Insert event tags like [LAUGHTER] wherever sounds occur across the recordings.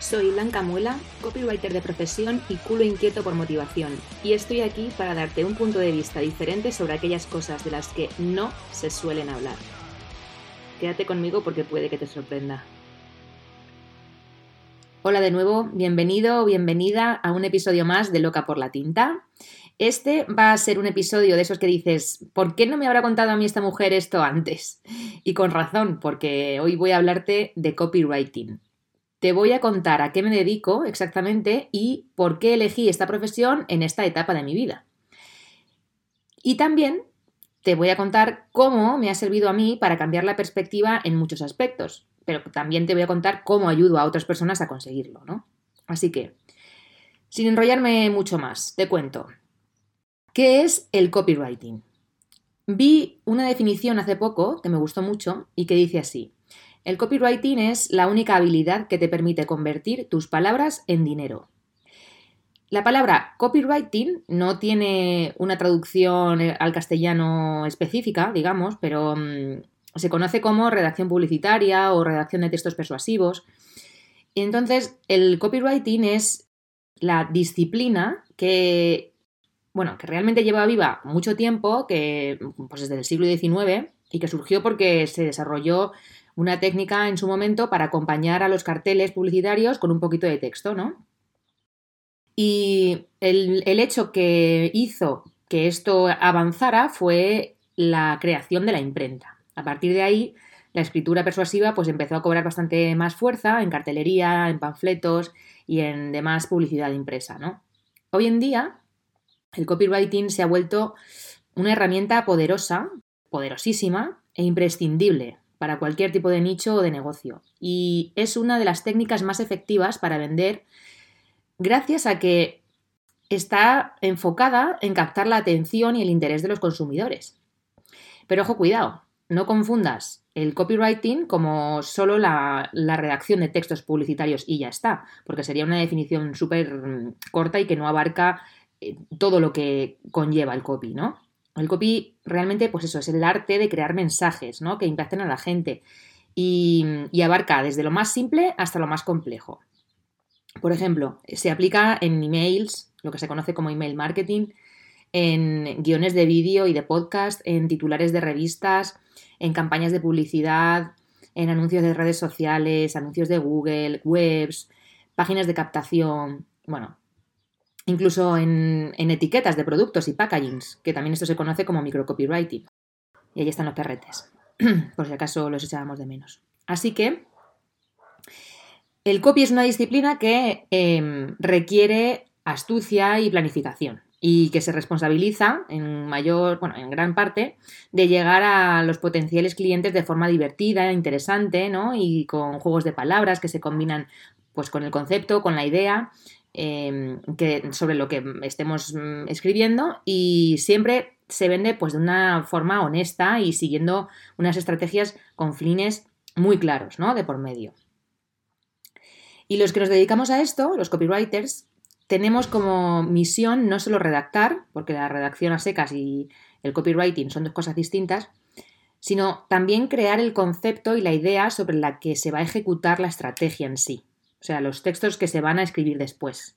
Soy Blanca Muela, copywriter de profesión y culo inquieto por motivación, y estoy aquí para darte un punto de vista diferente sobre aquellas cosas de las que no se suelen hablar. Quédate conmigo porque puede que te sorprenda. Hola de nuevo, bienvenido o bienvenida a un episodio más de Loca por la Tinta. Este va a ser un episodio de esos que dices, ¿por qué no me habrá contado a mí esta mujer esto antes? Y con razón, porque hoy voy a hablarte de copywriting te voy a contar a qué me dedico exactamente y por qué elegí esta profesión en esta etapa de mi vida. Y también te voy a contar cómo me ha servido a mí para cambiar la perspectiva en muchos aspectos, pero también te voy a contar cómo ayudo a otras personas a conseguirlo, ¿no? Así que, sin enrollarme mucho más, te cuento. ¿Qué es el copywriting? Vi una definición hace poco que me gustó mucho y que dice así. El copywriting es la única habilidad que te permite convertir tus palabras en dinero. La palabra copywriting no tiene una traducción eh, al castellano específica, digamos, pero mm, se conoce como redacción publicitaria o redacción de textos persuasivos. Entonces, el copywriting es la disciplina que, bueno, que realmente lleva viva mucho tiempo, que pues desde el siglo XIX, y que surgió porque se desarrolló una técnica en su momento para acompañar a los carteles publicitarios con un poquito de texto, ¿no? Y el, hecho que hizo que esto avanzara fue la creación de la imprenta. A partir de ahí, la escritura persuasiva pues empezó a cobrar bastante más fuerza en cartelería, en panfletos y en demás publicidad impresa, ¿no? Hoy en día, el copywriting se ha vuelto una herramienta poderosa, poderosísima e imprescindible para cualquier tipo de nicho o de negocio. Y es una de las técnicas más efectivas para vender gracias a que está enfocada en captar la atención y el interés de los consumidores. Pero ojo, cuidado, no confundas el copywriting como solo la, redacción de textos publicitarios y ya está, porque sería una definición súper mm, corta y que no abarca eh, todo lo que conlleva el copy, ¿no? El copy realmente, pues eso, es el arte de crear mensajes, ¿no? Que impacten a la gente y, abarca desde lo más simple hasta lo más complejo. Por ejemplo, se aplica en emails, lo que se conoce como email marketing, en guiones de vídeo y de podcast, en titulares de revistas, en campañas de publicidad, en anuncios de redes sociales, anuncios de Google, webs, páginas de captación. Bueno, incluso en, etiquetas de productos y packagings, que también esto se conoce como microcopywriting. Y ahí están los perretes, [CLEARS THROAT] por si acaso los echábamos de menos. Así que el copy es una disciplina que em, requiere astucia y planificación y que se responsabiliza en mayor, bueno, en gran parte de llegar a los potenciales clientes de forma divertida, interesante, ¿no? Y con juegos de palabras que se combinan pues con el concepto, con la idea Em, que, sobre lo que estemos mm, escribiendo y siempre se vende pues de una forma honesta y siguiendo unas estrategias con fines muy claros, ¿no? De por medio. Y los que nos dedicamos a esto, los copywriters, tenemos como misión no solo redactar, porque la redacción a secas y el copywriting son dos cosas distintas, sino también crear el concepto y la idea sobre la que se va a ejecutar la estrategia en sí o sea, los textos que se van a escribir después.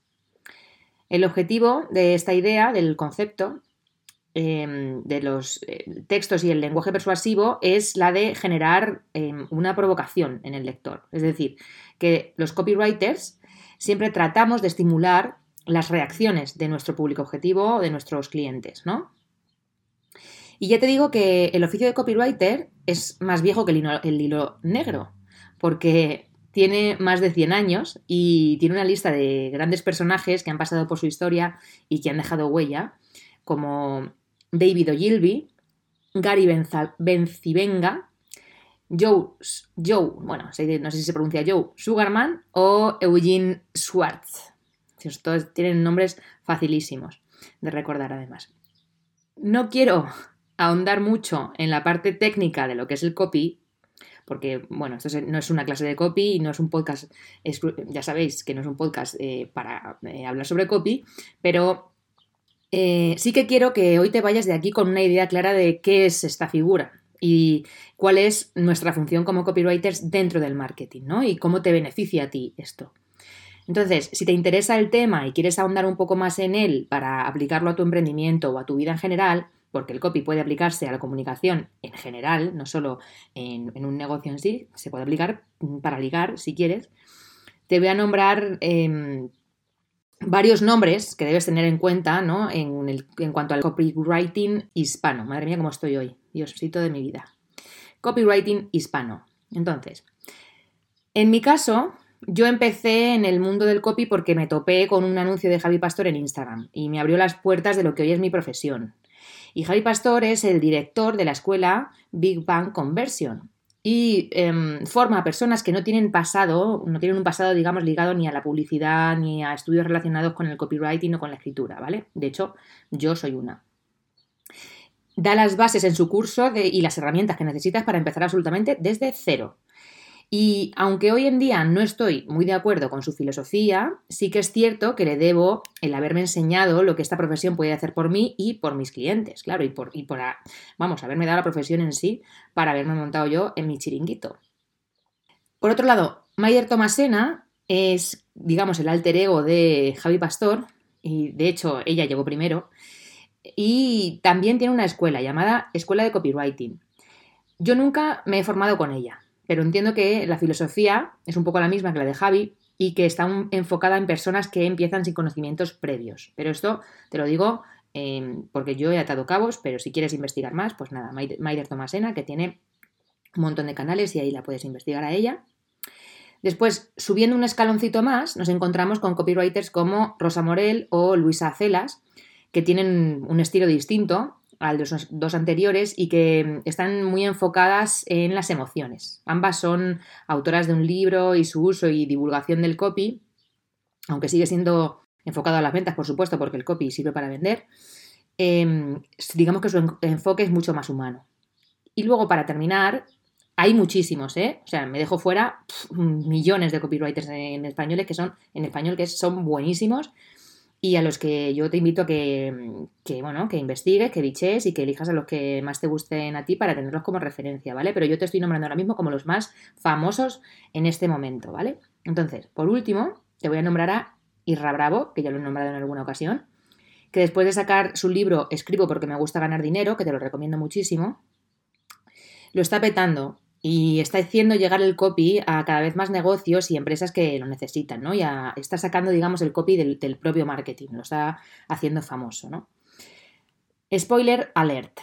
El objetivo de esta idea, del concepto, em, de los eh, textos y el lenguaje persuasivo es la de generar em, una provocación en el lector. Es decir, que los copywriters siempre tratamos de estimular las reacciones de nuestro público objetivo o de nuestros clientes, ¿no? Y ya te digo que el oficio de copywriter es más viejo que el el hilo negro, porque tiene más de 100 años y tiene una lista de grandes personajes que han pasado por su historia y que han dejado huella, como David Ogilvy, Gary Bencivenga, Joe, Joe, bueno, no sé si se pronuncia Joe Sugarman o Eugene Schwartz. Todos tienen nombres facilísimos de recordar además. No quiero ahondar mucho en la parte técnica de lo que es el copy, porque, bueno, esto no es una clase de copy y no es un podcast, ya sabéis que no es un podcast eh, para eh, hablar sobre copy, pero eh, sí que quiero que hoy te vayas de aquí con una idea clara de qué es esta figura y cuál es nuestra función como copywriters dentro del marketing, ¿no? Y cómo te beneficia a ti esto. Entonces, si te interesa el tema y quieres ahondar un poco más en él para aplicarlo a tu emprendimiento o a tu vida en general, porque el copy puede aplicarse a la comunicación en general, no solo en, un negocio en sí, se puede aplicar para ligar si quieres, te voy a nombrar em, varios nombres que debes tener en cuenta ¿no? en, en cuanto al copywriting hispano. Madre mía, cómo estoy hoy. Diosito de mi vida. Copywriting hispano. Entonces, en mi caso, yo empecé en el mundo del copy porque me topé con un anuncio de Javi Pastor en Instagram y me abrió las puertas de lo que hoy es mi profesión. Y Javi Pastor es el director de la escuela Big Bang Conversion y em, forma a personas que no tienen pasado, no tienen un pasado, digamos, ligado ni a la publicidad ni a estudios relacionados con el copywriting o con la escritura, ¿vale? De hecho, yo soy una. Da las bases en su curso y las herramientas que necesitas para empezar absolutamente desde cero. Y aunque hoy en día no estoy muy de acuerdo con su filosofía, sí que es cierto que le debo el haberme enseñado lo que esta profesión puede hacer por mí y por mis clientes, claro, y por, y por vamos, haberme dado la profesión en sí para haberme montado yo en mi chiringuito. Por otro lado, Mayer Tomasena es, digamos, el alter ego de Javi Pastor, y de hecho ella llegó primero, y también tiene una escuela llamada Escuela de Copywriting. Yo nunca me he formado con ella, pero entiendo que la filosofía es un poco la misma que la de Javi y que está enfocada en personas que empiezan sin conocimientos previos. Pero esto te lo digo em, porque yo he atado cabos, pero si quieres investigar más, pues nada, Maider Tomasena, que tiene un montón de canales y ahí la puedes investigar a ella. Después, subiendo un escaloncito más, nos encontramos con copywriters como Rosa Morel o Luisa Celas, que tienen un estilo distinto de los dos anteriores y que están muy enfocadas en las emociones. Ambas son autoras de un libro y su uso y divulgación del copy, aunque sigue siendo enfocado a las ventas, por supuesto, porque el copy sirve para vender. Em, digamos que su enfoque es mucho más humano. Y luego, para terminar, hay muchísimos, ¿eh? O sea, me dejo fuera millones de copywriters en español que son, en español que son buenísimos y a los que yo te invito a que, bueno, que investigues, que biches y que elijas a los que más te gusten a ti para tenerlos como referencia, ¿vale? Pero yo te estoy nombrando ahora mismo como los más famosos en este momento, ¿vale? Entonces, por último, te voy a nombrar a Irra Bravo, que ya lo he nombrado en alguna ocasión, que después de sacar su libro Escribo porque me gusta ganar dinero, que te lo recomiendo muchísimo, lo está petando y está haciendo llegar el copy a cada vez más negocios y empresas que lo necesitan, ¿no? Ya está sacando, digamos, el copy del, propio marketing, lo está haciendo famoso, ¿no? Spoiler alert.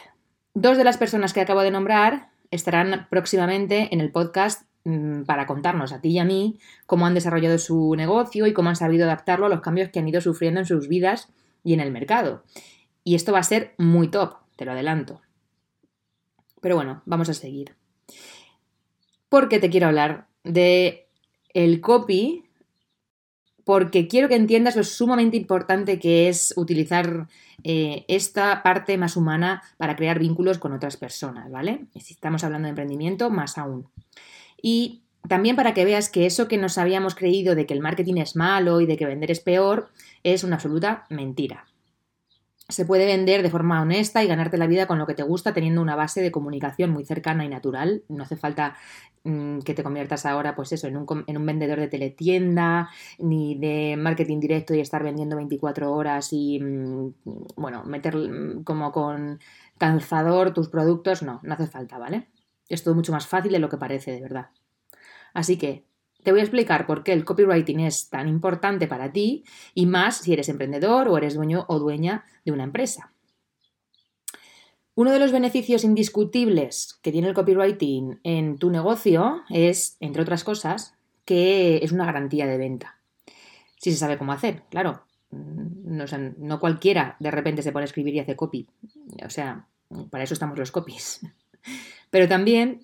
Dos de las personas que acabo de nombrar estarán próximamente en el podcast mm, para contarnos a ti y a mí cómo han desarrollado su negocio y cómo han sabido adaptarlo a los cambios que han ido sufriendo en sus vidas y en el mercado. Y esto va a ser muy top, te lo adelanto. Pero bueno, vamos a seguir porque te quiero hablar de el copy porque quiero que entiendas lo sumamente importante que es utilizar eh, esta parte más humana para crear vínculos con otras personas, ¿vale? Si estamos hablando de emprendimiento, más aún. Y también para que veas que eso que nos habíamos creído de que el marketing es malo y de que vender es peor, es una absoluta mentira se puede vender de forma honesta y ganarte la vida con lo que te gusta teniendo una base de comunicación muy cercana y natural. No hace falta mm, que te conviertas ahora, pues eso, en un, en un, vendedor de teletienda, ni de marketing directo y estar vendiendo 24 horas y, mm, bueno, meter mm, como con calzador tus productos. No, no hace falta, ¿vale? Es todo mucho más fácil de lo que parece, de verdad. Así que te voy a explicar por qué el copywriting es tan importante para ti y más si eres emprendedor o eres dueño o dueña de una empresa. Uno de los beneficios indiscutibles que tiene el copywriting en tu negocio es, entre otras cosas, que es una garantía de venta. Si se sabe cómo hacer, claro. No, no cualquiera de repente se pone a escribir y hace copy. O sea, para eso estamos los copies. [LAUGHS] Pero también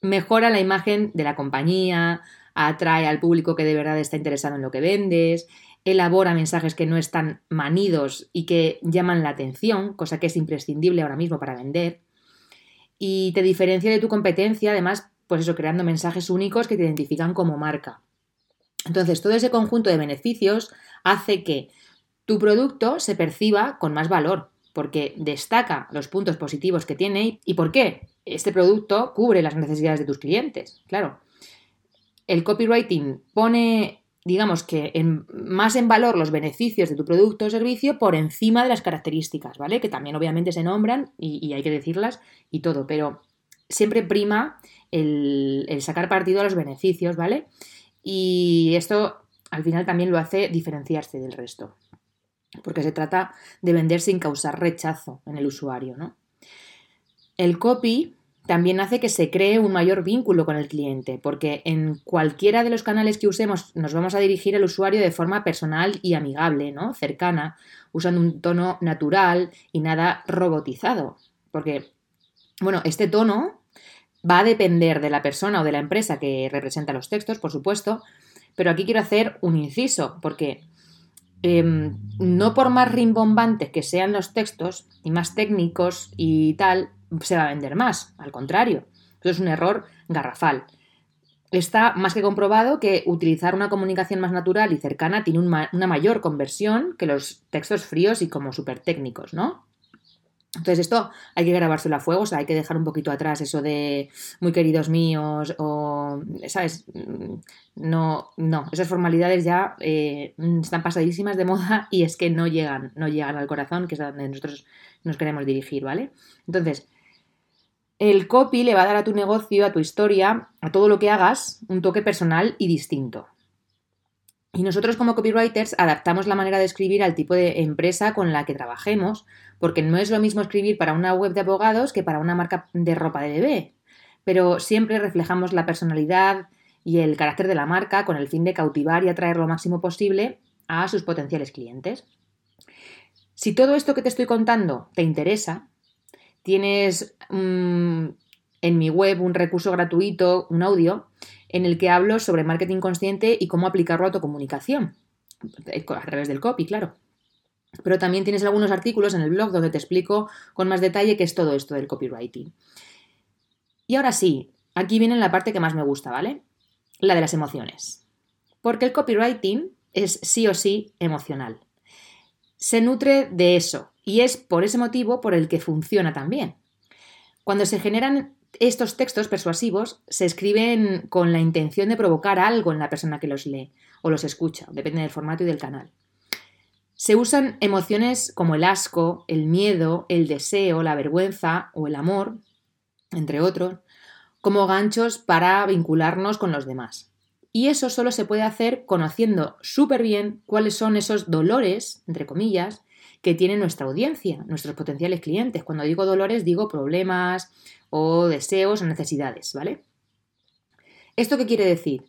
mejora la imagen de la compañía, atrae al público que de verdad está interesado en lo que vendes, elabora mensajes que no están manidos y que llaman la atención, cosa que es imprescindible ahora mismo para vender, y te diferencia de tu competencia, además, pues eso, creando mensajes únicos que te identifican como marca. Entonces, todo ese conjunto de beneficios hace que tu producto se perciba con más valor, porque destaca los puntos positivos que tiene y por qué este producto cubre las necesidades de tus clientes. Claro, el copywriting pone, digamos que en, más en valor los beneficios de tu producto o servicio por encima de las características, ¿vale? Que también obviamente se nombran y, hay que decirlas y todo, pero siempre prima el, el sacar partido a los beneficios, ¿vale? Y esto al final también lo hace diferenciarse del resto, porque se trata de vender sin causar rechazo en el usuario, ¿no? El copy también hace que se cree un mayor vínculo con el cliente, porque en cualquiera de los canales que usemos nos vamos a dirigir al usuario de forma personal y amigable, ¿no? Cercana, usando un tono natural y nada robotizado. Porque, bueno, este tono va a depender de la persona o de la empresa que representa los textos, por supuesto, pero aquí quiero hacer un inciso, porque em, no por más rimbombantes que sean los textos y más técnicos y tal, se va a vender más, al contrario. Eso es un error garrafal. Está más que comprobado que utilizar una comunicación más natural y cercana tiene una mayor conversión que los textos fríos y como súper técnicos, ¿no? Entonces esto hay que grabárselo a fuego, o sea, hay que dejar un poquito atrás eso de muy queridos míos o, ¿sabes? No, no, esas formalidades ya eh, están pasadísimas de moda y es que no llegan, no llegan al corazón, que es a donde nosotros nos queremos dirigir, ¿vale? Entonces, el copy le va a dar a tu negocio, a tu historia, a todo lo que hagas, un toque personal y distinto. Y nosotros como copywriters adaptamos la manera de escribir al tipo de empresa con la que trabajemos, porque no es lo mismo escribir para una web de abogados que para una marca de ropa de bebé. Pero siempre reflejamos la personalidad y el carácter de la marca con el fin de cautivar y atraer lo máximo posible a sus potenciales clientes. Si todo esto que te estoy contando te interesa, tienes mm, en mi web un recurso gratuito, un audio, en el que hablo sobre marketing consciente y cómo aplicarlo a tu comunicación, a través del copy, claro. Pero también tienes algunos artículos en el blog donde te explico con más detalle qué es todo esto del copywriting. Y ahora sí, aquí viene la parte que más me gusta, ¿vale? La de las emociones. Porque el copywriting es sí o sí emocional. Se nutre de eso, y es por ese motivo por el que funciona también. Cuando se generan estos textos persuasivos, se escriben con la intención de provocar algo en la persona que los lee o los escucha, depende del formato y del canal. Se usan emociones como el asco, el miedo, el deseo, la vergüenza o el amor, entre otros, como ganchos para vincularnos con los demás. Y eso solo se puede hacer conociendo súper bien cuáles son esos dolores, entre comillas, que tiene nuestra audiencia, nuestros potenciales clientes. Cuando digo dolores, digo problemas o deseos o necesidades, ¿vale? ¿Esto qué quiere decir?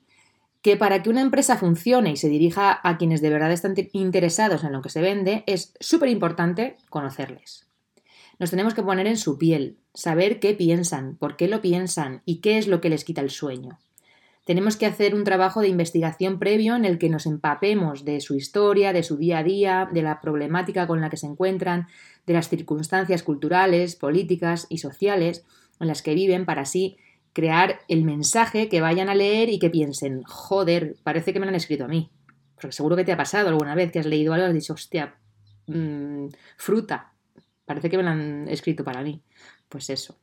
Que para que una empresa funcione y se dirija a quienes de verdad están interesados en lo que se vende, es súper importante conocerles. Nos tenemos que poner en su piel, saber qué piensan, por qué lo piensan y qué es lo que les quita el sueño. Tenemos que hacer un trabajo de investigación previo en el que nos empapemos de su historia, de su día a día, de la problemática con la que se encuentran, de las circunstancias culturales, políticas y sociales en las que viven para así crear el mensaje que vayan a leer y que piensen, joder, parece que me lo han escrito a mí. Porque seguro que te ha pasado alguna vez que has leído algo y has dicho, hostia, mm, fruta, parece que me lo han escrito para mí. Pues eso.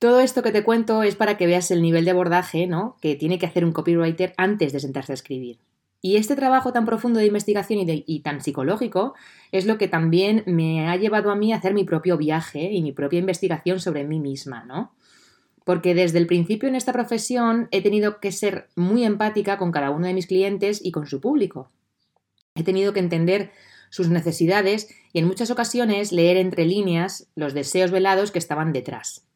Todo esto que te cuento es para que veas el nivel de abordaje ¿no? que tiene que hacer un copywriter antes de sentarse a escribir. Y este trabajo tan profundo de investigación y, tan psicológico es lo que también me ha llevado a mí a hacer mi propio viaje y mi propia investigación sobre mí misma, ¿no? Porque desde el principio en esta profesión he tenido que ser muy empática con cada uno de mis clientes y con su público. He tenido que entender sus necesidades y en muchas ocasiones leer entre líneas los deseos velados que estaban detrás.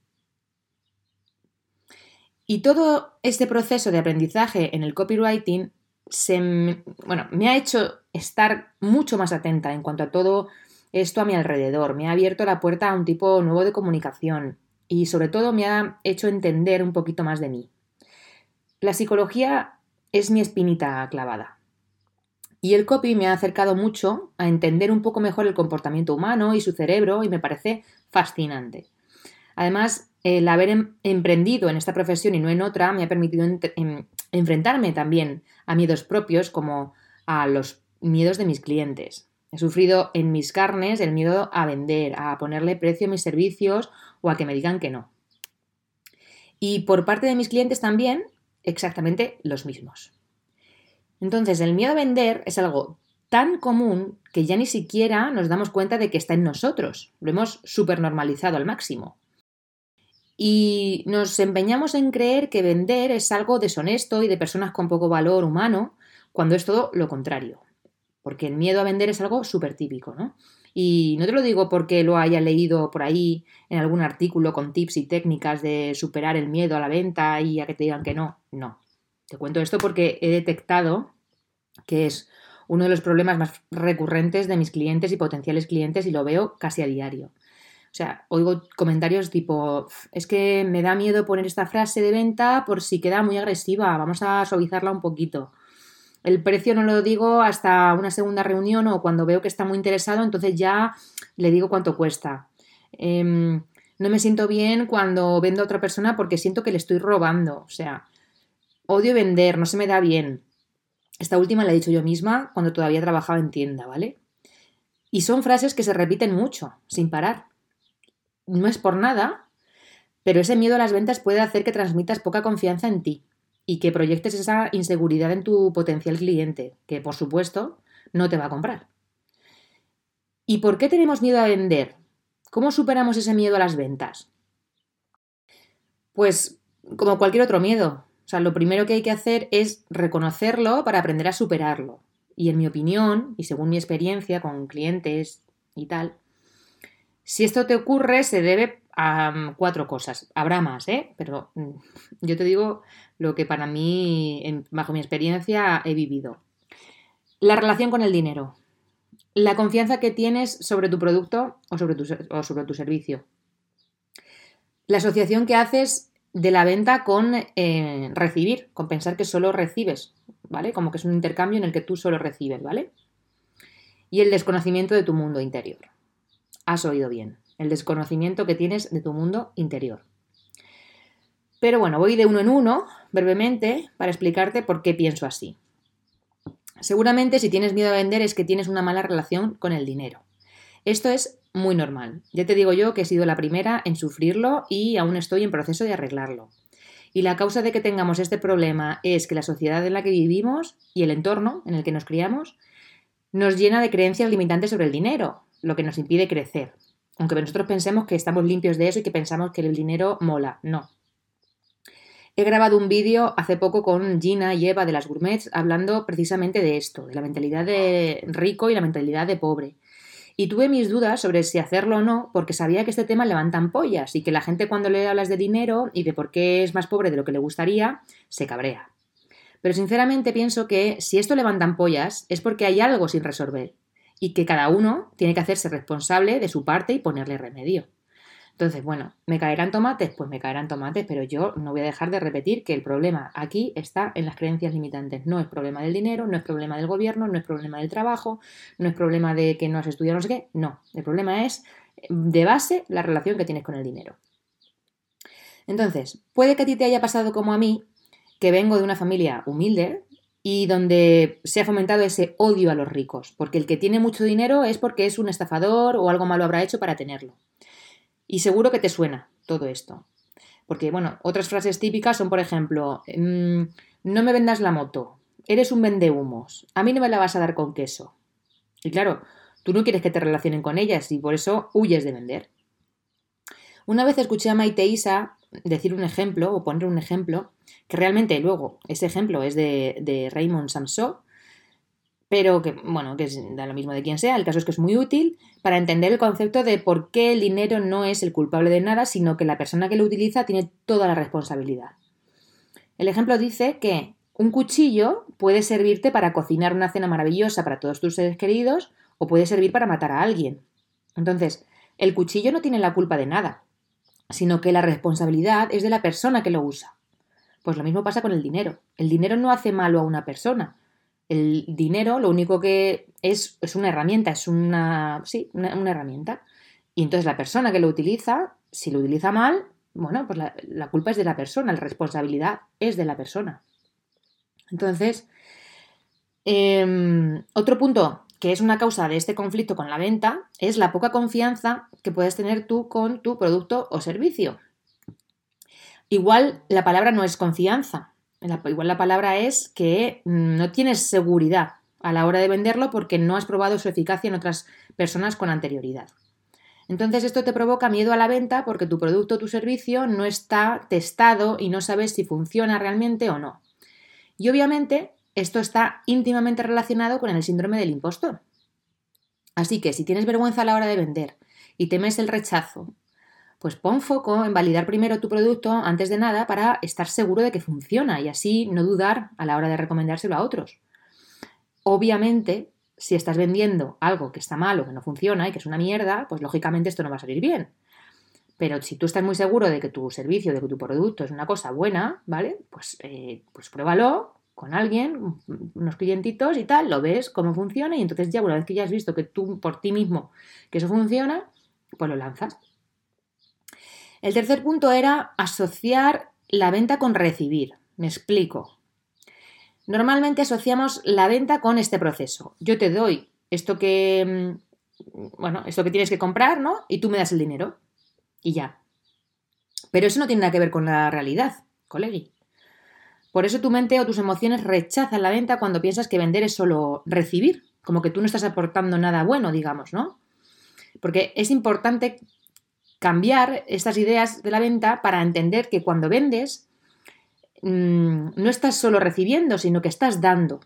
Y todo este proceso de aprendizaje en el copywriting se, bueno, me ha hecho estar mucho más atenta en cuanto a todo esto a mi alrededor. Me ha abierto la puerta a un tipo nuevo de comunicación, y sobre todo me ha hecho entender un poquito más de mí. La psicología es mi espinita clavada. Y el copy me ha acercado mucho a entender un poco mejor el comportamiento humano y su cerebro y me parece fascinante. Además, el haber em, emprendido en esta profesión y no en otra me ha permitido em, enfrentarme también a miedos propios como a los miedos de mis clientes. He sufrido en mis carnes el miedo a vender, a ponerle precio a mis servicios o a que me digan que no. Y por parte de mis clientes también, exactamente los mismos. Entonces, el miedo a vender es algo tan común que ya ni siquiera nos damos cuenta de que está en nosotros. Lo hemos supernormalizado al máximo. Y nos empeñamos en creer que vender es algo deshonesto y de personas con poco valor humano, cuando es todo lo contrario. Porque el miedo a vender es algo súper típico, ¿no? Y no te lo digo porque lo haya leído por ahí en algún artículo con tips y técnicas de superar el miedo a la venta y a que te digan que no. No. Te cuento esto porque he detectado que es uno de los problemas más recurrentes de mis clientes y potenciales clientes y lo veo casi a diario. O sea, oigo comentarios tipo, es que me da miedo poner esta frase de venta por si queda muy agresiva, vamos a suavizarla un poquito. El precio no lo digo hasta una segunda reunión o cuando veo que está muy interesado, entonces ya le digo cuánto cuesta. Em, no me siento bien cuando vendo a otra persona porque siento que le estoy robando. O sea, odio vender, no se me da bien. Esta última la he dicho yo misma cuando todavía trabajaba en tienda, ¿vale? Y son frases que se repiten mucho, sin parar no es por nada, pero ese miedo a las ventas puede hacer que transmitas poca confianza en ti y que proyectes esa inseguridad en tu potencial cliente, que por supuesto no te va a comprar. ¿Y por qué tenemos miedo a vender? ¿Cómo superamos ese miedo a las ventas? Pues como cualquier otro miedo. O sea, lo primero que hay que hacer es reconocerlo para aprender a superarlo. Y en mi opinión, y según mi experiencia con clientes y tal, si esto te ocurre, se debe a mm, cuatro cosas. Habrá más, ¿eh? Pero mm, yo te digo lo que para mí, bajo mi experiencia, he vivido. La relación con el dinero. La confianza que tienes sobre tu producto o sobre tu, o sobre tu servicio. La asociación que haces de la venta con eh, recibir, con pensar que solo recibes, ¿vale? Como que es un intercambio en el que tú solo recibes, ¿vale? Y el desconocimiento de tu mundo interior. Has oído bien, el desconocimiento que tienes de tu mundo interior. Pero bueno, voy de uno en uno, brevemente, para explicarte por qué pienso así. Seguramente si tienes miedo a vender es que tienes una mala relación con el dinero. Esto es muy normal. Ya te digo yo que he sido la primera en sufrirlo y aún estoy en proceso de arreglarlo. Y la causa de que tengamos este problema es que la sociedad en la que vivimos y el entorno en el que nos criamos nos llena de creencias limitantes sobre el dinero, lo que nos impide crecer. Aunque nosotros pensemos que estamos limpios de eso y que pensamos que el dinero mola. No. He grabado un vídeo hace poco con Gina y Eva de las Gourmets hablando precisamente de esto, de la mentalidad de rico y la mentalidad de pobre. Y tuve mis dudas sobre si hacerlo o no, porque sabía que este tema levantan pollas y que la gente cuando le hablas de dinero y de por qué es más pobre de lo que le gustaría, se cabrea. Pero sinceramente pienso que si esto levantan pollas es porque hay algo sin resolver y que cada uno tiene que hacerse responsable de su parte y ponerle remedio. Entonces, bueno, ¿me caerán tomates? Pues me caerán tomates, pero yo no voy a dejar de repetir que el problema aquí está en las creencias limitantes. No es problema del dinero, no es problema del gobierno, no es problema del trabajo, no es problema de que no has estudiado no sé qué. No, el problema es de base la relación que tienes con el dinero. Entonces, puede que a ti te haya pasado como a mí, que vengo de una familia humilde, y donde se ha fomentado ese odio a los ricos, porque el que tiene mucho dinero es porque es un estafador o algo malo habrá hecho para tenerlo. Y seguro que te suena todo esto. Porque, bueno, otras frases típicas son, por ejemplo, mm, no me vendas la moto, eres un vendehumos, a mí no me la vas a dar con queso. Y claro, tú no quieres que te relacionen con ellas y por eso huyes de vender. Una vez escuché a Maite Isa decir un ejemplo o poner un ejemplo, que realmente luego ese ejemplo es de, de Raymond Samson, pero que, bueno, que da lo mismo de quien sea, el caso es que es muy útil para entender el concepto de por qué el dinero no es el culpable de nada, sino que la persona que lo utiliza tiene toda la responsabilidad. El ejemplo dice que un cuchillo puede servirte para cocinar una cena maravillosa para todos tus seres queridos o puede servir para matar a alguien. Entonces, el cuchillo no tiene la culpa de nada. Sino que la responsabilidad es de la persona que lo usa. Pues lo mismo pasa con el dinero. El dinero no hace malo a una persona. El dinero lo único que es es una herramienta, es una, sí, una, herramienta. Y entonces la persona que lo utiliza, si lo utiliza mal, bueno, pues la, culpa es de la persona, la responsabilidad es de la persona. Entonces, em, otro punto que es una causa de este conflicto con la venta es la poca confianza que puedes tener tú con tu producto o servicio. Igual la palabra no es confianza, igual la palabra es que no tienes seguridad a la hora de venderlo porque no has probado su eficacia en otras personas con anterioridad. Entonces esto te provoca miedo a la venta porque tu producto o tu servicio no está testado y no sabes si funciona realmente o no. Y obviamente esto está íntimamente relacionado con el síndrome del impostor. Así que si tienes vergüenza a la hora de vender y temes el rechazo, pues pon foco en validar primero tu producto antes de nada para estar seguro de que funciona y así no dudar a la hora de recomendárselo a otros. Obviamente, si estás vendiendo algo que está mal o que no funciona y que es una mierda, pues lógicamente esto no va a salir bien. Pero si tú estás muy seguro de que tu servicio, de que tu producto es una cosa buena, ¿vale? Pues, eh, pues pruébalo con alguien, unos clientitos y tal, lo ves cómo funciona y entonces ya una vez que ya has visto que tú por ti mismo que eso funciona, pues lo lanzas. El tercer punto era asociar la venta con recibir. Me explico. Normalmente asociamos la venta con este proceso. Yo te doy esto que, mm, bueno, esto que tienes que comprar, ¿no? Y tú me das el dinero. Y ya. Pero eso no tiene nada que ver con la realidad, colegui. Por eso tu mente o tus emociones rechazan la venta cuando piensas que vender es solo recibir, como que tú no estás aportando nada bueno, digamos, ¿no? Porque es importante cambiar estas ideas de la venta para entender que cuando vendes Mm, no estás solo recibiendo, sino que estás dando.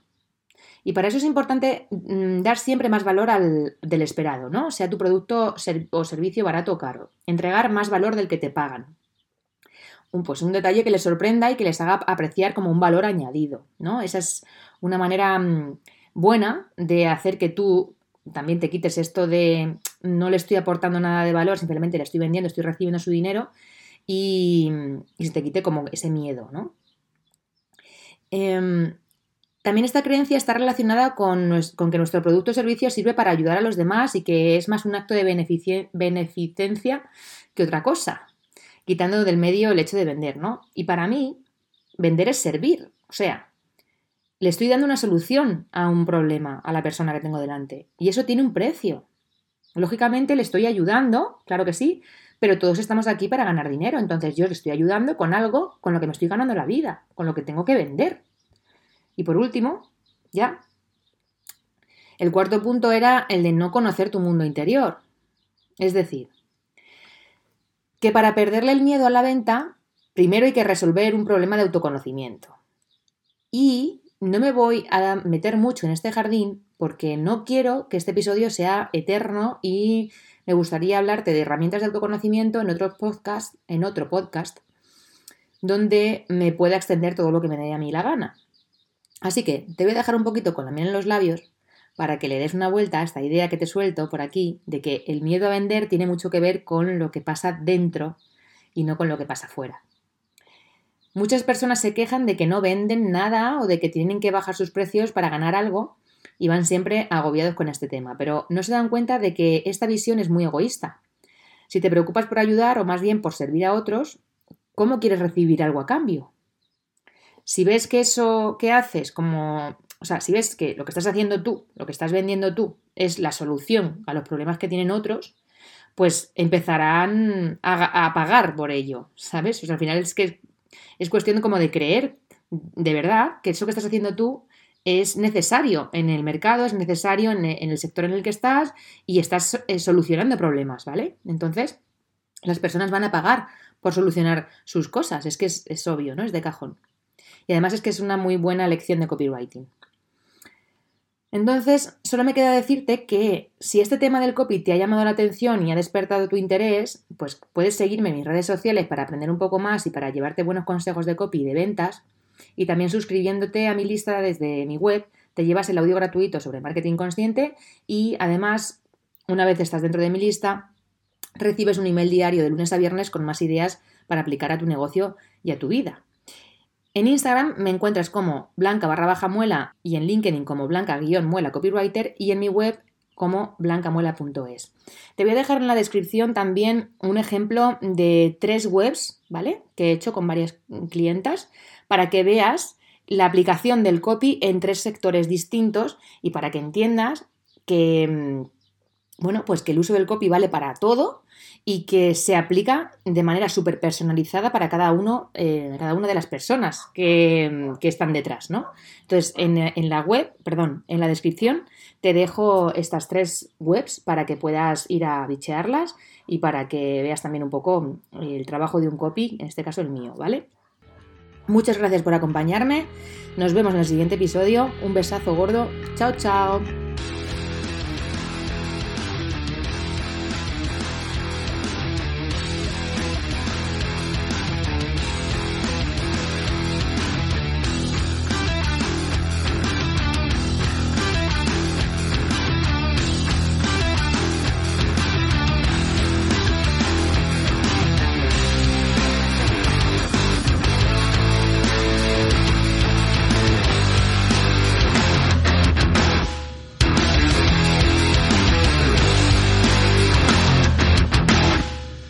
Y para eso es importante mm, dar siempre más valor al, del esperado, ¿no? Sea tu producto o servicio barato o caro. Entregar más valor del que te pagan. Un, pues un detalle que les sorprenda y que les haga apreciar como un valor añadido, ¿no? Esa es una manera mm, buena de hacer que tú también te quites esto de no le estoy aportando nada de valor, simplemente le estoy vendiendo, estoy recibiendo su dinero y, y se te quite como ese miedo, ¿no? Em, también esta creencia está relacionada con, que nuestro producto o servicio sirve para ayudar a los demás y que es más un acto de beneficencia que otra cosa, quitando del medio el hecho de vender, ¿no? Y para mí, vender es servir, o sea, le estoy dando una solución a un problema a la persona que tengo delante y eso tiene un precio. Lógicamente le estoy ayudando, claro que sí, pero todos estamos aquí para ganar dinero, entonces yo le estoy ayudando con algo con lo que me estoy ganando la vida, con lo que tengo que vender. Y por último, ya, el cuarto punto era el de no conocer tu mundo interior. Es decir, que para perderle el miedo a la venta, primero hay que resolver un problema de autoconocimiento. Y no me voy a meter mucho en este jardín porque no quiero que este episodio sea eterno y me gustaría hablarte de herramientas de autoconocimiento en otro podcast, en otro podcast, donde me pueda extender todo lo que me dé a mí la gana. Así que te voy a dejar un poquito con la miel en los labios para que le des una vuelta a esta idea que te suelto por aquí de que el miedo a vender tiene mucho que ver con lo que pasa dentro y no con lo que pasa fuera. Muchas personas se quejan de que no venden nada o de que tienen que bajar sus precios para ganar algo y van siempre agobiados con este tema, pero no se dan cuenta de que esta visión es muy egoísta. Si te preocupas por ayudar o más bien por servir a otros, ¿cómo quieres recibir algo a cambio? Si ves que eso que haces, como, o sea, si ves que lo que estás haciendo tú, lo que estás vendiendo tú, es la solución a los problemas que tienen otros, pues empezarán a, pagar por ello, ¿sabes? O sea, al final es que es cuestión como de creer de verdad que eso que estás haciendo tú es necesario en el mercado, es necesario en, el sector en el que estás y estás eh, solucionando problemas, ¿vale? Entonces, las personas van a pagar por solucionar sus cosas, es que es, obvio, ¿no? Es de cajón. Y además es que es una muy buena lección de copywriting. Entonces, solo me queda decirte que si este tema del copy te ha llamado la atención y ha despertado tu interés, pues puedes seguirme en mis redes sociales para aprender un poco más y para llevarte buenos consejos de copy y de ventas. Y también suscribiéndote a mi lista desde mi web, te llevas el audio gratuito sobre marketing consciente y además, una vez estás dentro de mi lista, recibes un email diario de lunes a viernes con más ideas para aplicar a tu negocio y a tu vida. En Instagram me encuentras como blanca barra baja muela y en LinkedIn como blanca guion muela copywriter y en mi web como blancamuela.es. Te voy a dejar en la descripción también un ejemplo de tres webs, ¿vale? Que he hecho con varias clientas para que veas la aplicación del copy en tres sectores distintos y para que entiendas que, mm, bueno, pues que el uso del copy vale para todo y que se aplica de manera súper personalizada para cada uno, eh, cada una de las personas que, están detrás, ¿no? Entonces, en, la web, perdón, en la descripción te dejo estas tres webs para que puedas ir a bichearlas y para que veas también un poco el trabajo de un copy, en este caso el mío, ¿vale? Muchas gracias por acompañarme. Nos vemos en el siguiente episodio. Un besazo gordo. Chao, chao.